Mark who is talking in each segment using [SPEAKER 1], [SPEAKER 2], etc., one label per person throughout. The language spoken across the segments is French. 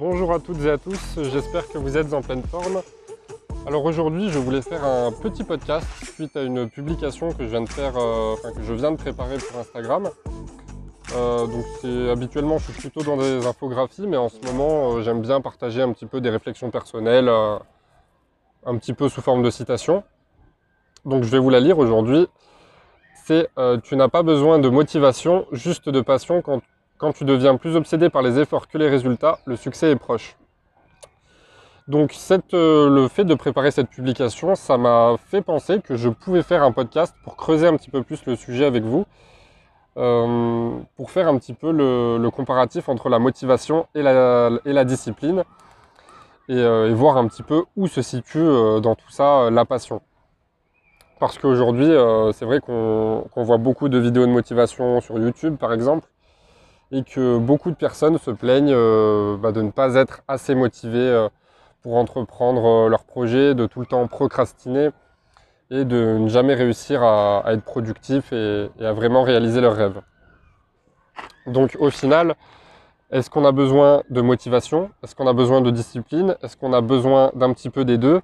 [SPEAKER 1] Bonjour à toutes et à tous, j'espère que vous êtes en pleine forme. Alors aujourd'hui je voulais faire un petit podcast suite à une publication que je viens de faire, euh, que je viens de préparer pour Instagram. Euh, donc habituellement je suis plutôt dans des infographies mais en ce moment euh, j'aime bien partager un petit peu des réflexions personnelles, un petit peu sous forme de citation. Donc je vais vous la lire aujourd'hui. C'est tu n'as pas besoin de motivation, juste de passion quand quand tu deviens plus obsédé par les efforts que les résultats, le succès est proche. Donc euh, le fait de préparer cette publication, ça m'a fait penser que je pouvais faire un podcast pour creuser un petit peu plus le sujet avec vous, euh, pour faire un petit peu le, comparatif entre la motivation et la, discipline, euh, et, voir un petit peu où se situe dans tout ça la passion. Parce qu'aujourd'hui, c'est vrai qu'on voit beaucoup de vidéos de motivation sur YouTube par exemple, et que beaucoup de personnes se plaignent euh, bah, de ne pas être assez motivées euh, pour entreprendre euh, leur projet, de tout le temps procrastiner et de ne jamais réussir à, être productif et, à vraiment réaliser leurs rêves. Donc au final, est-ce qu'on a besoin de motivation? Est-ce qu'on a besoin de discipline? Est-ce qu'on a besoin d'un petit peu des deux?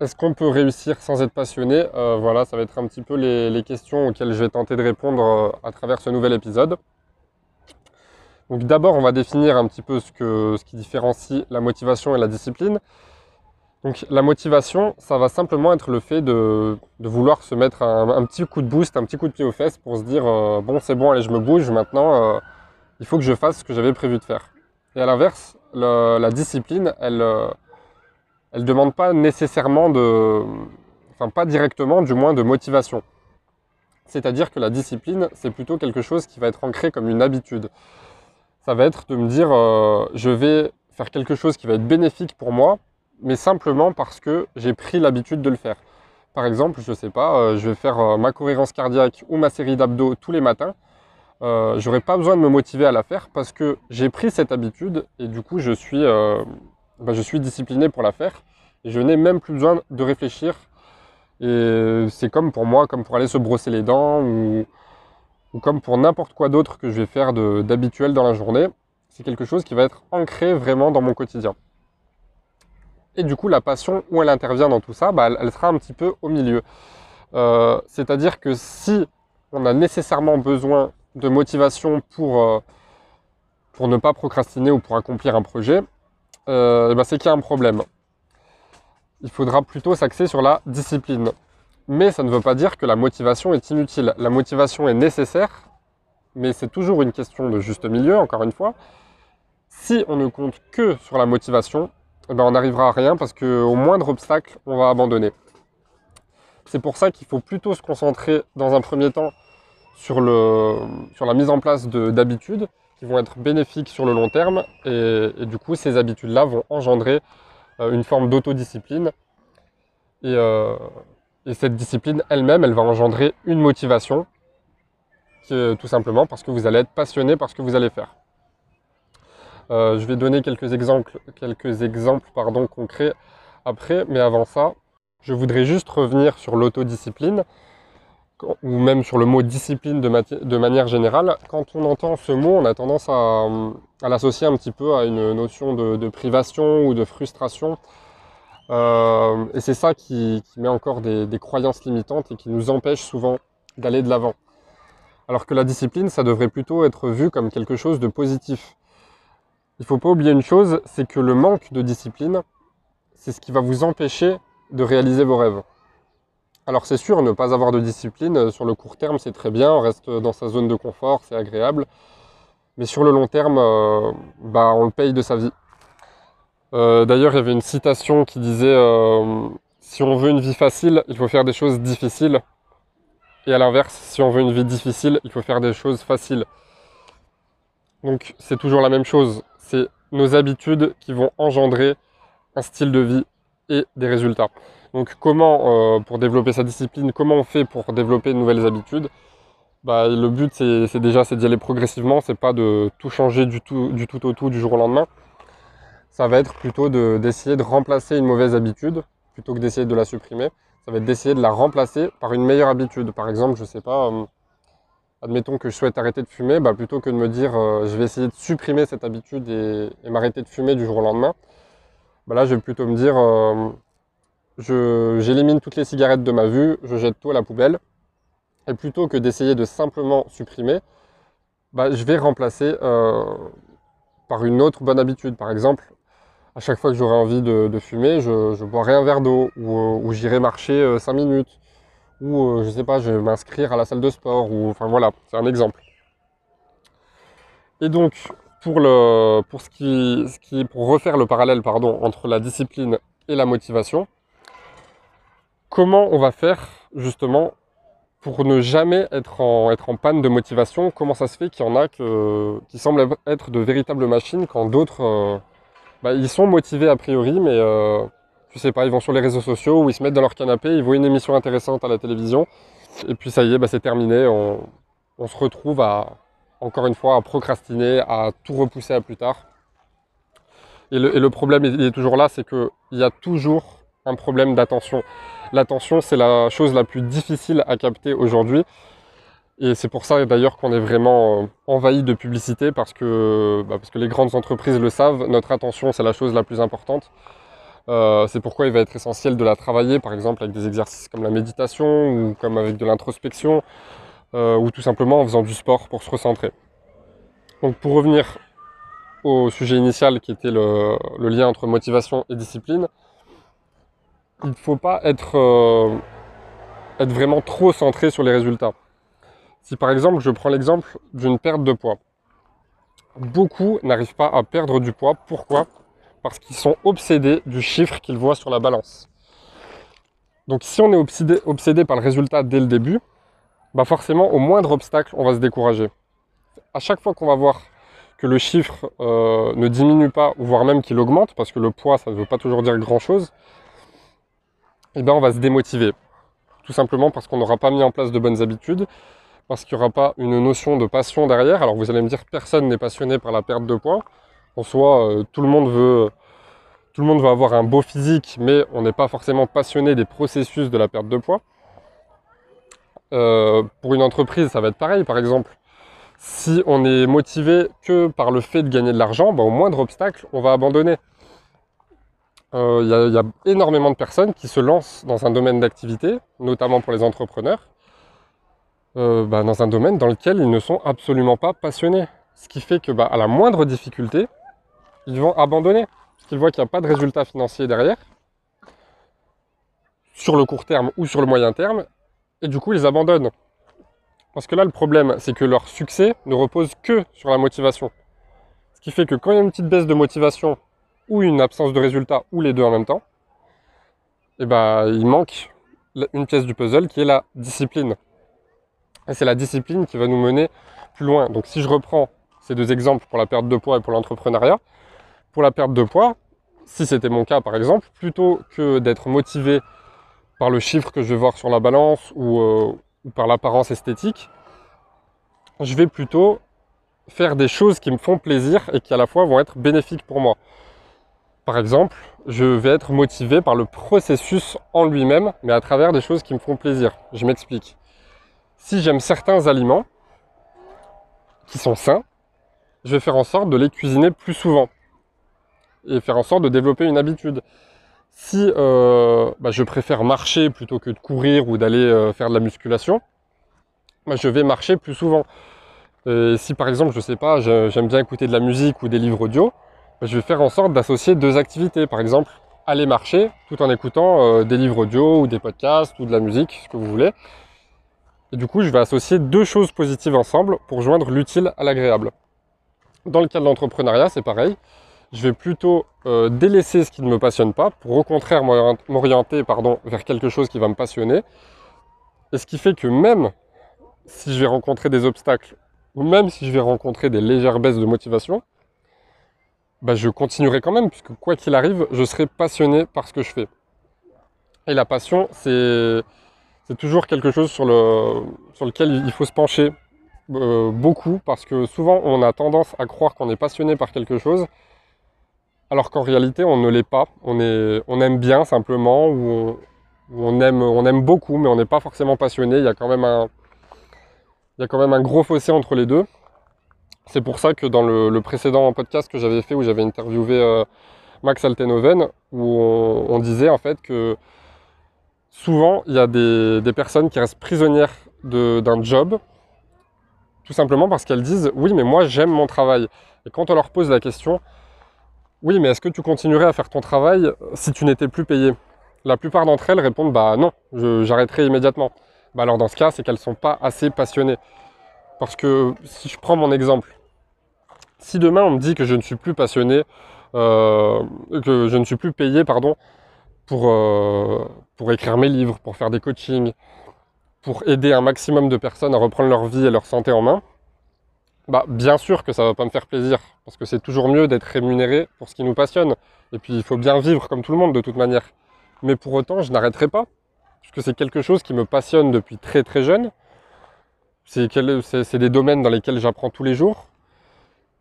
[SPEAKER 1] Est-ce qu'on peut réussir sans être passionné? Euh, Voilà, ça va être un petit peu les, questions auxquelles je vais tenter de répondre euh, à travers ce nouvel épisode. Donc d'abord, on va définir un petit peu ce, qui différencie la motivation et la discipline. Donc la motivation, ça va simplement être le fait de, vouloir se mettre un, petit coup de boost, un petit coup de pied aux fesses pour se dire euh, bon c'est bon allez je me bouge maintenant, il faut que je fasse ce que j'avais prévu de faire. Et à l'inverse, la discipline, elle, elle ne demande pas nécessairement de, enfin pas directement du moins de motivation. C'est-à-dire que la discipline, c'est plutôt quelque chose qui va être ancré comme une habitude. Ça va être de me dire, euh, je vais faire quelque chose qui va être bénéfique pour moi, mais simplement parce que j'ai pris l'habitude de le faire. Par exemple, je ne sais pas, euh, je vais faire euh, ma cohérence cardiaque ou ma série d'abdos tous les matins. je n'aurai pas besoin de me motiver à la faire parce que j'ai pris cette habitude et du coup je suis, bah, je suis discipliné pour la faire. Je n'ai même plus besoin de réfléchir. Et c'est comme pour moi, comme pour aller se brosser les dents ou, comme pour n'importe quoi d'autre que je vais faire d'habituel dans la journée. C'est quelque chose qui va être ancré vraiment dans mon quotidien. Et du coup, la passion, où elle intervient dans tout ça, bah, elle, sera un petit peu au milieu. Euh, c'est-à-dire que si on a nécessairement besoin de motivation pour, euh, pour ne pas procrastiner ou pour accomplir un projet, euh, bah, c'est qu'il y a un problème. Il faudra plutôt s'axer sur la discipline. Mais ça ne veut pas dire que la motivation est inutile. La motivation est nécessaire, mais c'est toujours une question de juste milieu, encore une fois. Si on ne compte que sur la motivation, eh ben on n'arrivera à rien parce qu'au moindre obstacle, on va abandonner. C'est pour ça qu'il faut plutôt se concentrer dans un premier temps sur, la mise en place d'habitudes qui vont être bénéfiques sur le long terme. Et, du coup, ces habitudes-là vont engendrer une forme d'autodiscipline. Et, euh, et, cette discipline elle-même, elle va engendrer une motivation, qui est tout simplement parce que vous allez être passionné par ce que vous allez faire. Euh, je vais donner quelques exemples, quelques exemples pardon, concrets après, mais avant ça, je voudrais juste revenir sur l'autodiscipline ou même sur le mot discipline de, manière générale, quand on entend ce mot, on a tendance à, l'associer un petit peu à une notion de, privation ou de frustration. Euh, et c'est ça qui, met encore des, croyances limitantes et qui nous empêche souvent d'aller de l'avant. Alors que la discipline, ça devrait plutôt être vu comme quelque chose de positif. Il ne faut pas oublier une chose, c'est que le manque de discipline, c'est ce qui va vous empêcher de réaliser vos rêves. Alors c'est sûr, ne pas avoir de discipline euh, sur le court terme, c'est très bien, on reste dans sa zone de confort, c'est agréable. Mais sur le long terme, euh, bah, on le paye de sa vie. Euh, d'ailleurs, il y avait une citation qui disait Si on veut une vie facile, il faut faire des choses difficiles. Et à l'inverse, si on veut une vie difficile, il faut faire des choses faciles. Donc c'est toujours la même chose. C'est nos habitudes qui vont engendrer un style de vie et des résultats. Donc comment, euh, pour développer sa discipline, comment on fait pour développer de nouvelles habitudes? Bah, Le but, c'est déjà d'y aller progressivement, c'est pas de tout changer du tout, au tout du jour au lendemain. Ça va être plutôt d'essayer de, remplacer une mauvaise habitude, plutôt que d'essayer de la supprimer. Ça va être d'essayer de la remplacer par une meilleure habitude. Par exemple, je sais pas, euh, admettons que je souhaite arrêter de fumer, bah, plutôt que de me dire euh, je vais essayer de supprimer cette habitude et, m'arrêter de fumer du jour au lendemain, bah là je vais plutôt me dire euh, j'élimine toutes les cigarettes de ma vue, je jette tout à la poubelle. Et plutôt que d'essayer de simplement supprimer, bah, je vais remplacer euh, par une autre bonne habitude. Par exemple, à chaque fois que j'aurai envie de, fumer, je, boirai un verre d'eau ou, j'irai marcher 5 minutes ou euh, je sais pas, je vais m'inscrire à la salle de sport, ou enfin voilà, c'est un exemple. Et donc, pour, le, pour, ce qui, ce qui, pour refaire le parallèle pardon, entre la discipline et la motivation, comment on va faire justement pour ne jamais être en, panne de motivation? Comment ça se fait qu'il y en a qui semblent être de véritables machines quand d'autres, euh, bah, ils sont motivés a priori, mais euh, je sais pas, ils vont sur les réseaux sociaux ou ils se mettent dans leur canapé, ils voient une émission intéressante à la télévision, et puis ça y est, bah, c'est terminé. On, se retrouve encore une fois, à procrastiner, à tout repousser à plus tard. Et le, problème il est toujours là, c'est qu'il y a toujours un problème d'attention. L'attention, c'est la chose la plus difficile à capter aujourd'hui. Et c'est pour ça d'ailleurs qu'on est vraiment euh, envahi de publicité parce que, bah, parce que les grandes entreprises le savent, notre attention c'est la chose la plus importante. Euh, c'est pourquoi il va être essentiel de la travailler, par exemple avec des exercices comme la méditation ou comme avec de l'introspection euh, ou tout simplement en faisant du sport pour se recentrer. Donc pour revenir au sujet initial qui était le, lien entre motivation et discipline, il ne faut pas être, euh, être vraiment trop centré sur les résultats. Si par exemple je prends l'exemple d'une perte de poids, beaucoup n'arrivent pas à perdre du poids. Pourquoi? Parce qu'ils sont obsédés du chiffre qu'ils voient sur la balance. Donc si on est obsédé, par le résultat dès le début, bah forcément au moindre obstacle, on va se décourager. À chaque fois qu'on va voir que le chiffre euh, ne diminue pas, voire même qu'il augmente, parce que le poids, ça ne veut pas toujours dire grand-chose, eh ben on va se démotiver. Tout simplement parce qu'on n'aura pas mis en place de bonnes habitudes, parce qu'il n'y aura pas une notion de passion derrière. Alors vous allez me dire, personne n'est passionné par la perte de poids. En soi, euh, tout le monde veut avoir un beau physique, mais on n'est pas forcément passionné des processus de la perte de poids. Euh, pour une entreprise, ça va être pareil. Par exemple, si on est motivé que par le fait de gagner de l'argent, bah, au moindre obstacle, on va abandonner. Il euh, y, a énormément de personnes qui se lancent dans un domaine d'activité, notamment pour les entrepreneurs, bah, dans un domaine dans lequel ils ne sont absolument pas passionnés. Ce qui fait que bah, à la moindre difficulté, ils vont abandonner. Parce qu'ils voient qu'il n'y a pas de résultat financier derrière, sur le court terme ou sur le moyen terme, et du coup ils abandonnent. Parce que là le problème, c'est que leur succès ne repose que sur la motivation. Ce qui fait que quand il y a une petite baisse de motivation, ou une absence de résultat, ou les deux en même temps, eh ben, il manque une pièce du puzzle qui est la discipline. Et c'est la discipline qui va nous mener plus loin. Donc si je reprends ces deux exemples pour la perte de poids et pour l'entrepreneuriat, pour la perte de poids, si c'était mon cas par exemple, plutôt que d'être motivé par le chiffre que je vais voir sur la balance ou, euh, par l'apparence esthétique, je vais plutôt faire des choses qui me font plaisir et qui à la fois vont être bénéfiques pour moi. Par exemple, je vais être motivé par le processus en lui-même, mais à travers des choses qui me font plaisir. Je m'explique. Si j'aime certains aliments qui sont sains, je vais faire en sorte de les cuisiner plus souvent et faire en sorte de développer une habitude. Si euh, bah, je préfère marcher plutôt que de courir ou d'aller euh, faire de la musculation, bah, je vais marcher plus souvent. Et si par exemple, je sais pas, j'aime bien écouter de la musique ou des livres audio, je vais faire en sorte d'associer deux activités. Par exemple, aller marcher tout en écoutant euh, des livres audio ou des podcasts ou de la musique, ce que vous voulez. Et du coup, je vais associer deux choses positives ensemble pour joindre l'utile à l'agréable. Dans le cas de l'entrepreneuriat, c'est pareil je vais plutôt euh, délaisser ce qui ne me passionne pas pour au contraire m'orienter vers quelque chose qui va me passionner. Et ce qui fait que même si je vais rencontrer des obstacles ou même si je vais rencontrer des légères baisses de motivation, bah, je continuerai quand même puisque quoi qu'il arrive, je serai passionné par ce que je fais. Et la passion, c'est toujours quelque chose sur, le, sur lequel il faut se pencher euh, beaucoup parce que souvent on a tendance à croire qu'on est passionné par quelque chose alors qu'en réalité on ne l'est pas. On, est, on aime bien simplement, ou on, aime, on aime beaucoup, mais on n'est pas forcément passionné. Il y a quand même un, il y a quand même un gros fossé entre les deux. C'est pour ça que dans le, précédent podcast que j'avais fait où j'avais interviewé euh, Max Altenhoven, où on, disait en fait que souvent il y a des, personnes qui restent prisonnières d'un job, tout simplement parce qu'elles disent oui mais moi j'aime mon travail. Et quand on leur pose la question, oui mais est-ce que tu continuerais à faire ton travail si tu n'étais plus payé? La plupart d'entre elles répondent bah non, j'arrêterai immédiatement. Bah alors dans ce cas c'est qu'elles ne sont pas assez passionnées. Parce que si je prends mon exemple, si demain on me dit que je ne suis plus passionné, euh, que je ne suis plus payé, pardon, pour, euh, pour écrire mes livres, pour faire des coachings, pour aider un maximum de personnes à reprendre leur vie et leur santé en main, bah bien sûr que ça va pas me faire plaisir, parce que c'est toujours mieux d'être rémunéré pour ce qui nous passionne. Et puis il faut bien vivre comme tout le monde de toute manière. Mais pour autant, je n'arrêterai pas, puisque c'est quelque chose qui me passionne depuis très très jeune. C'est des domaines dans lesquels j'apprends tous les jours.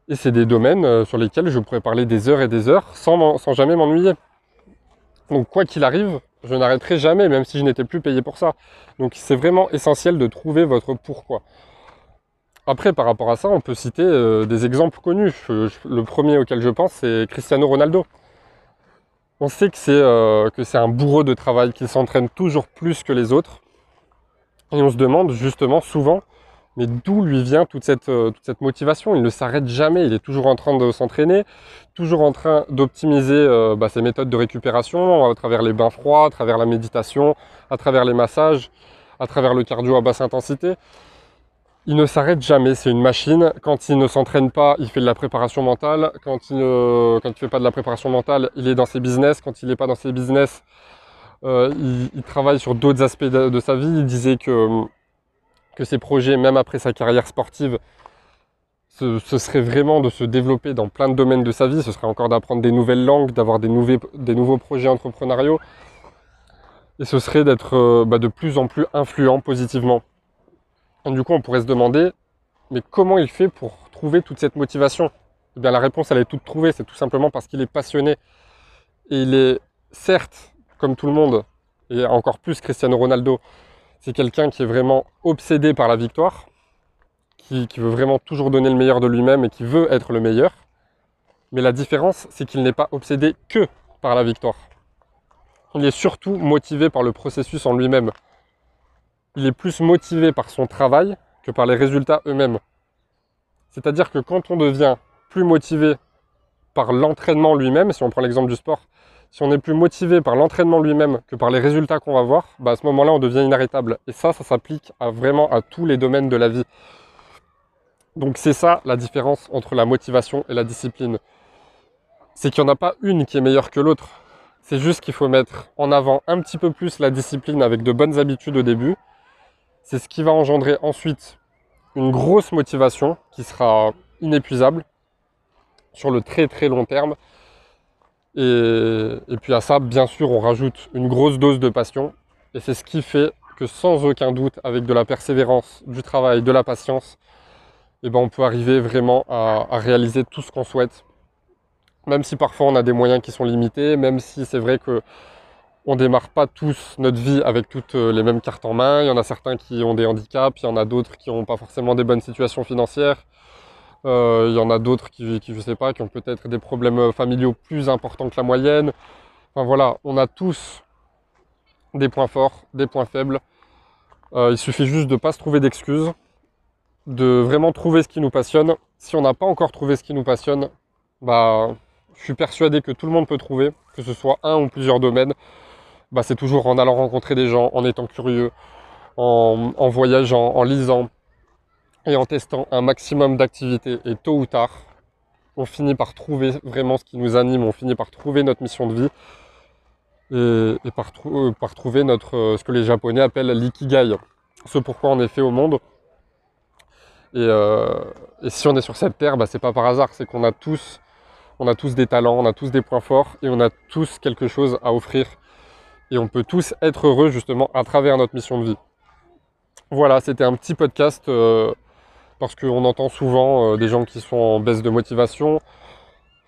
[SPEAKER 1] Et c'est des domaines euh, sur lesquels je pourrais parler des heures et des heures sans, jamais m'ennuyer. Donc quoi qu'il arrive, je n'arrêterai jamais, même si je n'étais plus payé pour ça. Donc c'est vraiment essentiel de trouver votre pourquoi. Après, par rapport à ça, on peut citer euh, des exemples connus. le premier auquel je pense, c'est Cristiano Ronaldo. On sait que c'est euh, un bourreau de travail, qu'il s'entraîne toujours plus que les autres. Et on se demande justement souvent mais d'où lui vient toute cette, euh, motivation? Il ne s'arrête jamais, il est toujours en train de s'entraîner, toujours en train d'optimiser euh, bah, ses méthodes de récupération à travers les bains froids, à travers la méditation, à travers les massages, à travers le cardio à basse intensité. Il ne s'arrête jamais, c'est une machine. Quand il ne s'entraîne pas, il fait de la préparation mentale. Quand il ne quand il fait pas de la préparation mentale, il est dans ses business. Quand il n'est pas dans ses business, euh, il, travaille sur d'autres aspects de, de, sa vie. Il disait que que ses projets, même après sa carrière sportive, ce, serait vraiment de se développer dans plein de domaines de sa vie. Ce serait encore d'apprendre des nouvelles langues, d'avoir des, nouveaux projets entrepreneuriaux. Et ce serait d'être euh, bah, de plus en plus influent positivement. du coup, on pourrait se demander, mais comment il fait pour trouver toute cette motivation? Eh bien, la réponse, elle est toute trouvée. C'est tout simplement parce qu'il est passionné. Et il est, certes, comme tout le monde, et encore plus Cristiano Ronaldo, c'est quelqu'un qui est vraiment obsédé par la victoire, qui, veut vraiment toujours donner le meilleur de lui-même et qui veut être le meilleur. Mais la différence, c'est qu'il n'est pas obsédé que par la victoire. Il est surtout motivé par le processus en lui-même. Il est plus motivé par son travail que par les résultats eux-mêmes. C'est-à-dire que quand on devient plus motivé par l'entraînement lui-même, si on prend l'exemple du sport, si on est plus motivé par l'entraînement lui-même que par les résultats qu'on va voir, bah à ce moment-là, on devient inarrêtable. Et ça, ça s'applique vraiment à tous les domaines de la vie. Donc c'est ça la différence entre la motivation et la discipline. C'est qu'il n'y en a pas une qui est meilleure que l'autre. C'est juste qu'il faut mettre en avant un petit peu plus la discipline avec de bonnes habitudes au début. C'est ce qui va engendrer ensuite une grosse motivation qui sera inépuisable sur le très très long terme et, puis à ça, bien sûr, on rajoute une grosse dose de passion. Et c'est ce qui fait que sans aucun doute, avec de la persévérance, du travail, de la patience, eh ben, on peut arriver vraiment à, réaliser tout ce qu'on souhaite. Même si parfois on a des moyens qui sont limités, même si c'est vrai que on démarre pas tous notre vie avec toutes les mêmes cartes en main. Il y en a certains qui ont des handicaps, il y en a d'autres qui n'ont pas forcément des bonnes situations financières. Euh, il y en a d'autres qui, je pas, qui ont peut-être des problèmes familiaux plus importants que la moyenne. Enfin voilà, on a tous des points forts, des points faibles. Euh, il suffit juste de ne pas se trouver d'excuses, de vraiment trouver ce qui nous passionne. Si on n'a pas encore trouvé ce qui nous passionne, bah, je suis persuadé que tout le monde peut trouver, que ce soit un ou plusieurs domaines. Bah, c'est toujours en allant rencontrer des gens, en étant curieux, en, en voyageant, en lisant, et en testant un maximum d'activités, et tôt ou tard, on finit par trouver vraiment ce qui nous anime, on finit par trouver notre mission de vie et, par, euh, par, trouver notre, euh, ce que les Japonais appellent l'ikigai, ce pourquoi on est fait au monde. Et, euh, si on est sur cette terre, bah, c'est pas par hasard, c'est qu'on a tous, on a tous des talents, on a tous des points forts et on a tous quelque chose à offrir. Et on peut tous être heureux justement à travers notre mission de vie. Voilà, c'était un petit podcast parce qu'on entend souvent euh, des gens qui sont en baisse de motivation.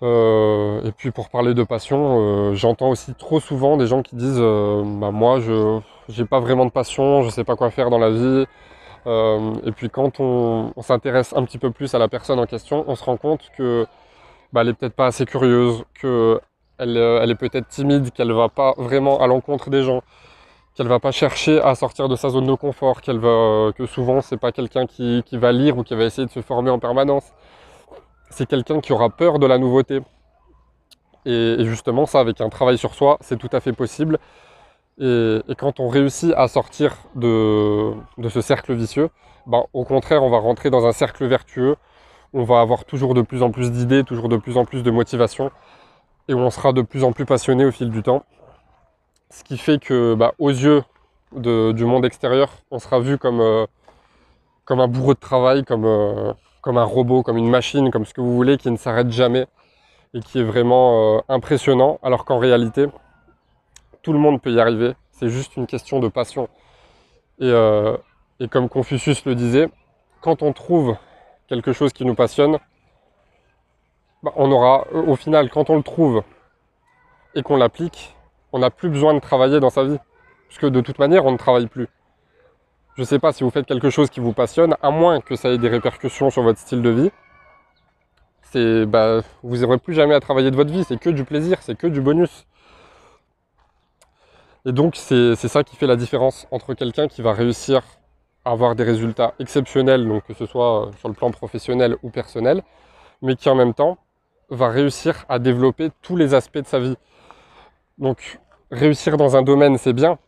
[SPEAKER 1] Euh, et puis pour parler de passion, euh, j'entends aussi trop souvent des gens qui disent bah, moi je n'ai pas vraiment de passion, je ne sais pas quoi faire dans la vie, et puis quand on, s'intéresse un petit peu plus à la personne en question, on se rend compte que bah, elle est peut-être pas assez curieuse, qu'elle elle est peut-être timide, qu'elle va pas vraiment à l'encontre des gens, qu'elle va pas chercher à sortir de sa zone de confort, qu'elle va, que souvent c'est pas quelqu'un qui, qui, va lire ou qui va essayer de se former en permanence. C'est quelqu'un qui aura peur de la nouveauté. Et, justement, ça, avec un travail sur soi, c'est tout à fait possible. Et, quand on réussit à sortir de, ce cercle vicieux, ben, au contraire, on va rentrer dans un cercle vertueux. On va avoir toujours de plus en plus d'idées, toujours de plus en plus de motivation. Et on sera de plus en plus passionné au fil du temps. Ce qui fait que, ben, aux yeux du monde extérieur, on sera vu comme, euh, un bourreau de travail, comme, euh, comme un robot, comme une machine, comme ce que vous voulez, qui ne s'arrête jamais et qui est vraiment euh, impressionnant, alors qu'en réalité, tout le monde peut y arriver. C'est juste une question de passion. Et, comme Confucius le disait, quand on trouve quelque chose qui nous passionne, bah, on aura, au final, quand on le trouve et qu'on l'applique, on n'a plus besoin de travailler dans sa vie. Puisque de toute manière, on ne travaille plus. Je ne sais pas si vous faites quelque chose qui vous passionne, à moins que ça ait des répercussions sur votre style de vie bah, vous n'aurez plus jamais à travailler de votre vie, c'est que du plaisir, c'est que du bonus. Et donc c'est ça qui fait la différence entre quelqu'un qui va réussir à avoir des résultats exceptionnels, donc que ce soit sur le plan professionnel ou personnel, mais qui en même temps va réussir à développer tous les aspects de sa vie. Donc réussir dans un domaine, c'est bien.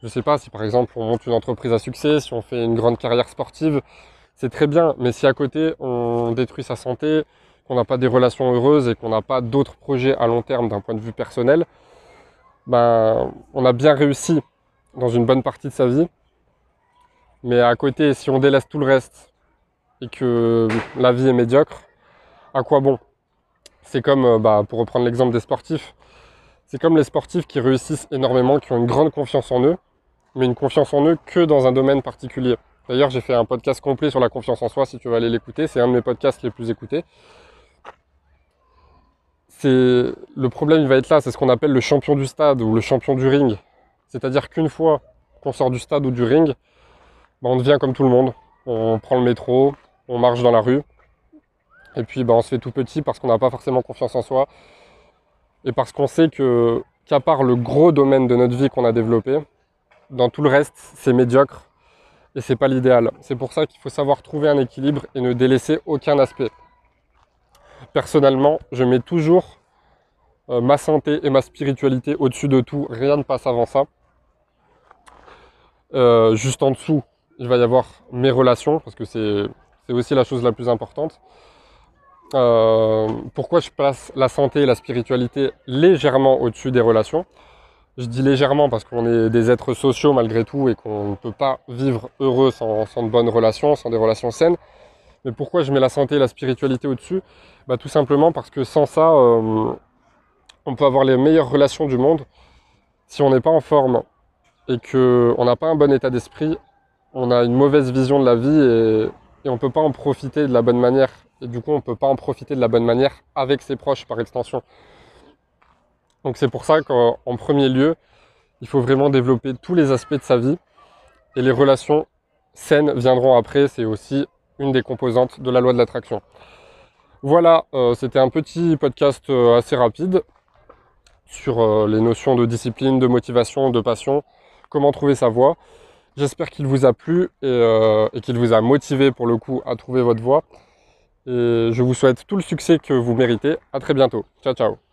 [SPEAKER 1] Je ne sais pas si par exemple on monte une entreprise à succès, si on fait une grande carrière sportive, c'est très bien. Mais si à côté on détruit sa santé, qu'on n'a pas des relations heureuses et qu'on n'a pas d'autres projets à long terme d'un point de vue personnel, ben, on a bien réussi dans une bonne partie de sa vie. Mais à côté, si on délaisse tout le reste et que la vie est médiocre, à quoi bon? C'est comme, euh, bah, pour reprendre l'exemple des sportifs, c'est comme les sportifs qui réussissent énormément, qui ont une grande confiance en eux, mais une confiance en eux que dans un domaine particulier. D'ailleurs, j'ai fait un podcast complet sur la confiance en soi, si tu veux aller l'écouter, c'est un de mes podcasts les plus écoutés le problème il va être là, c'est ce qu'on appelle le champion du stade ou le champion du ring. C'est-à-dire qu'une fois qu'on sort du stade ou du ring, bah, on devient comme tout le monde. On prend le métro, on marche dans la rue, et puis bah, on se fait tout petit parce qu'on n'a pas forcément confiance en soi, et parce qu'on sait que qu'à part le gros domaine de notre vie qu'on a développé, dans tout le reste, c'est médiocre et c'est pas l'idéal. C'est pour ça qu'il faut savoir trouver un équilibre et ne délaisser aucun aspect personnellement, je mets toujours euh, ma santé et ma spiritualité au-dessus de tout. Rien ne passe avant ça. Euh, juste en dessous, il va y avoir mes relations, parce que c'est aussi la chose la plus importante. Euh, pourquoi je place la santé et la spiritualité légèrement au-dessus des relations? Je dis légèrement parce qu'on est des êtres sociaux malgré tout et qu'on ne peut pas vivre heureux sans, de bonnes relations, sans des relations saines. Mais pourquoi je mets la santé et la spiritualité au-dessus? Bah, Tout simplement parce que sans ça, euh, on peut avoir les meilleures relations du monde. Si on n'est pas en forme et qu'on n'a pas un bon état d'esprit, on a une mauvaise vision de la vie et, on ne peut pas en profiter de la bonne manière. Et du coup, on ne peut pas en profiter de la bonne manière avec ses proches par extension. Donc c'est pour ça qu'en premier lieu, il faut vraiment développer tous les aspects de sa vie. Et les relations saines viendront après. C'est aussi une des composantes de la loi de l'attraction. Voilà, euh, c'était un petit podcast euh, assez rapide sur euh, les notions de discipline, de motivation, de passion, comment trouver sa voie. J'espère qu'il vous a plu et, et qu'il vous a motivé pour le coup à trouver votre voie. Et je vous souhaite tout le succès que vous méritez. À très bientôt. Ciao ciao